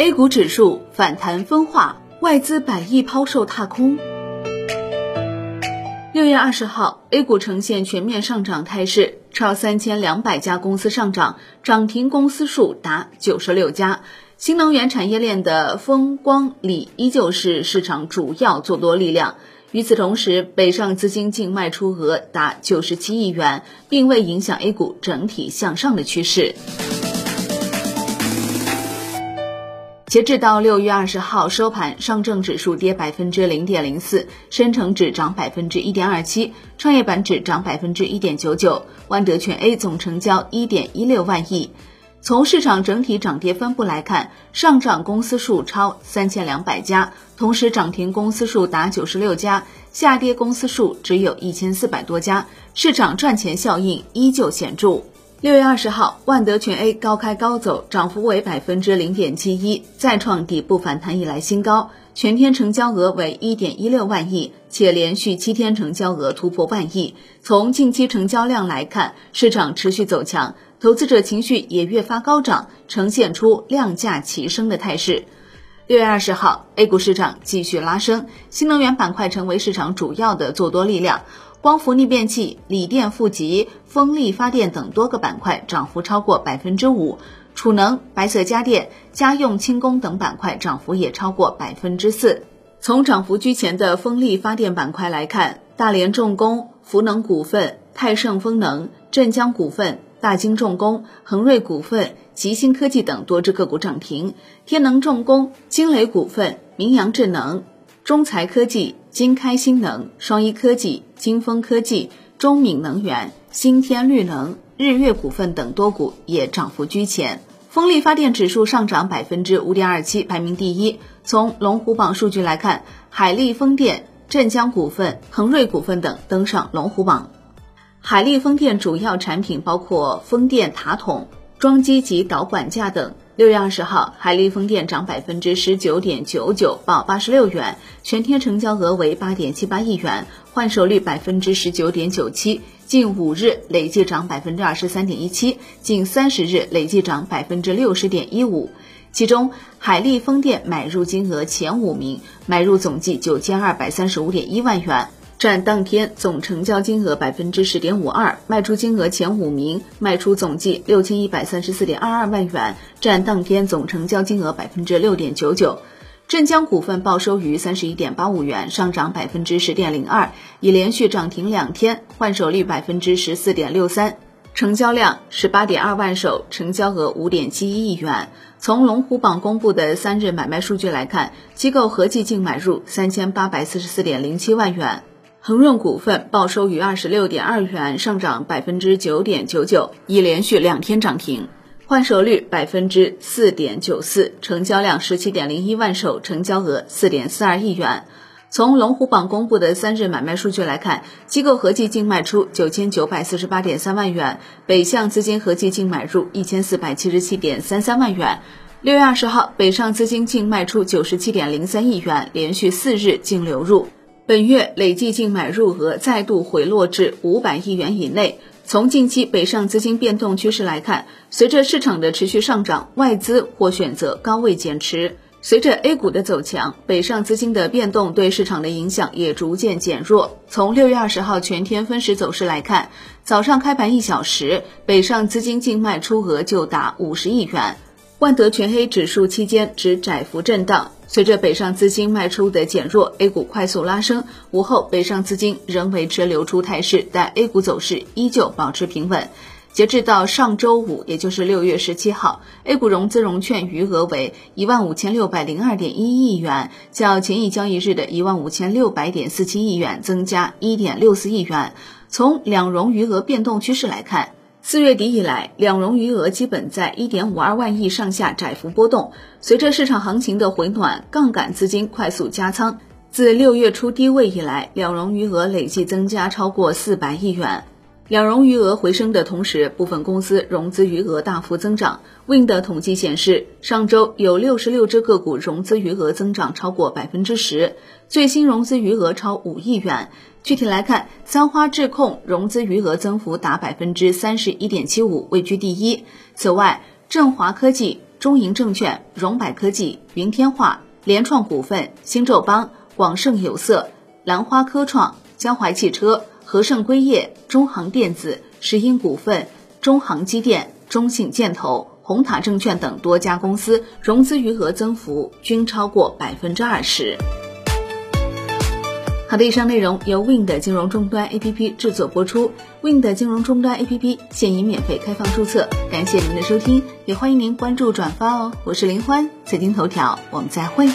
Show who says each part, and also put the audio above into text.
Speaker 1: A 股指数反弹分化，外资百亿抛售踏空。六月二十号，A 股呈现全面上涨态势，超三千两百家公司上涨，涨停公司数达九十六家。新能源产业链的风光锂依旧是市场主要做多力量。与此同时，北上资金净卖出额达九十七亿元，并未影响 A 股整体向上的趋势。截至到六月二十号收盘，上证指数跌百分之零点零四，深成指涨百分之一点二七，创业板指涨百分之一点九九，万德全 A 总成交一点一六万亿。从市场整体涨跌分布来看，上涨公司数超三千两百家，同时涨停公司数达九十六家，下跌公司数只有一千四百多家，市场赚钱效应依旧显著。六月二十号，万德全 A 高开高走，涨幅为百分之零点七一，再创底部反弹以来新高。全天成交额为一点一六万亿，且连续七天成交额突破万亿。从近期成交量来看，市场持续走强，投资者情绪也越发高涨，呈现出量价齐升的态势。六月二十号，A 股市场继续拉升，新能源板块成为市场主要的做多力量。光伏逆变器、锂电负极、风力发电等多个板块涨幅超过百分之五，储能、白色家电、家用轻工等板块涨幅也超过百分之四。从涨幅居前的风力发电板块来看，大连重工、福能股份、泰盛风能、镇江股份、大金重工、恒瑞股份、吉星科技等多只个股涨停；天能重工、金雷股份、明阳智能。中材科技、金开新能、双一科技、金风科技、中闽能源、新天绿能、日月股份等多股也涨幅居前。风力发电指数上涨百分之五点二七，排名第一。从龙虎榜数据来看，海力风电、镇江股份、恒瑞股份等登上龙虎榜。海力风电主要产品包括风电塔筒、装机及导管架等。六月二十号，海利风电涨百分之十九点九九，报八十六元，全天成交额为八点七八亿元，换手率百分之十九点九七，近五日累计涨百分之二十三点一七，近三十日累计涨百分之六十点一五。其中，海利风电买入金额前五名，买入总计九千二百三十五点一万元。占当天总成交金额百分之十点五二，卖出金额前五名卖出总计六千一百三十四点二二万元，占当天总成交金额百分之六点九九。镇江股份报收于三十一点八五元，上涨百分之十点零二，已连续涨停两天，换手率百分之十四点六三，成交量十八点二万手，成交额五点七一亿元。从龙虎榜公布的三日买卖数据来看，机构合计净买入三千八百四十四点零七万元。恒润股份报收于二十六点二元，上涨百分之九点九九，已连续两天涨停，换手率百分之四点九四，成交量十七点零一万手，成交额四点四二亿元。从龙虎榜公布的三日买卖数据来看，机构合计净卖出九千九百四十八点三万元，北向资金合计净买入一千四百七十七点三三万元。六月二十号，北上资金净卖出九十七点零三亿元，连续四日净流入。本月累计净买入额再度回落至五百亿元以内。从近期北上资金变动趋势来看，随着市场的持续上涨，外资或选择高位减持。随着 A 股的走强，北上资金的变动对市场的影响也逐渐减弱。从六月二十号全天分时走势来看，早上开盘一小时，北上资金净卖出额就达五十亿元。万德全 A 指数期间只窄幅震荡。随着北上资金卖出的减弱，A 股快速拉升。午后，北上资金仍维持流出态势，但 A 股走势依旧保持平稳。截至到上周五，也就是六月十七号，A 股融资融券余额为一万五千六百零二点一亿元，较前一交易日的一万五千六百点四七亿元增加一点六四亿元。从两融余额变动趋势来看。四月底以来，两融余额基本在一点五二万亿上下窄幅波动。随着市场行情的回暖，杠杆资金快速加仓。自六月初低位以来，两融余额累计增加超过四百亿元。两融余额回升的同时，部分公司融资余额大幅增长。Win 的统计显示，上周有六十六只个股融资余额增长超过百分之十，最新融资余额超五亿元。具体来看，三花智控融资余额增幅达百分之三十一点七五，位居第一。此外，振华科技、中银证券、荣百科技、云天化、联创股份、新宙邦、广盛有色、兰花科创、江淮汽车、和盛硅业、中航电子、石英股份、中航机电、中信建投、红塔证券等多家公司融资余额增幅均超过百分之二十。好的，以上内容由 Win 的金融终端 APP 制作播出。Win 的金融终端 APP 现已免费开放注册，感谢您的收听，也欢迎您关注转发哦。我是林欢，财经头条，我们再会。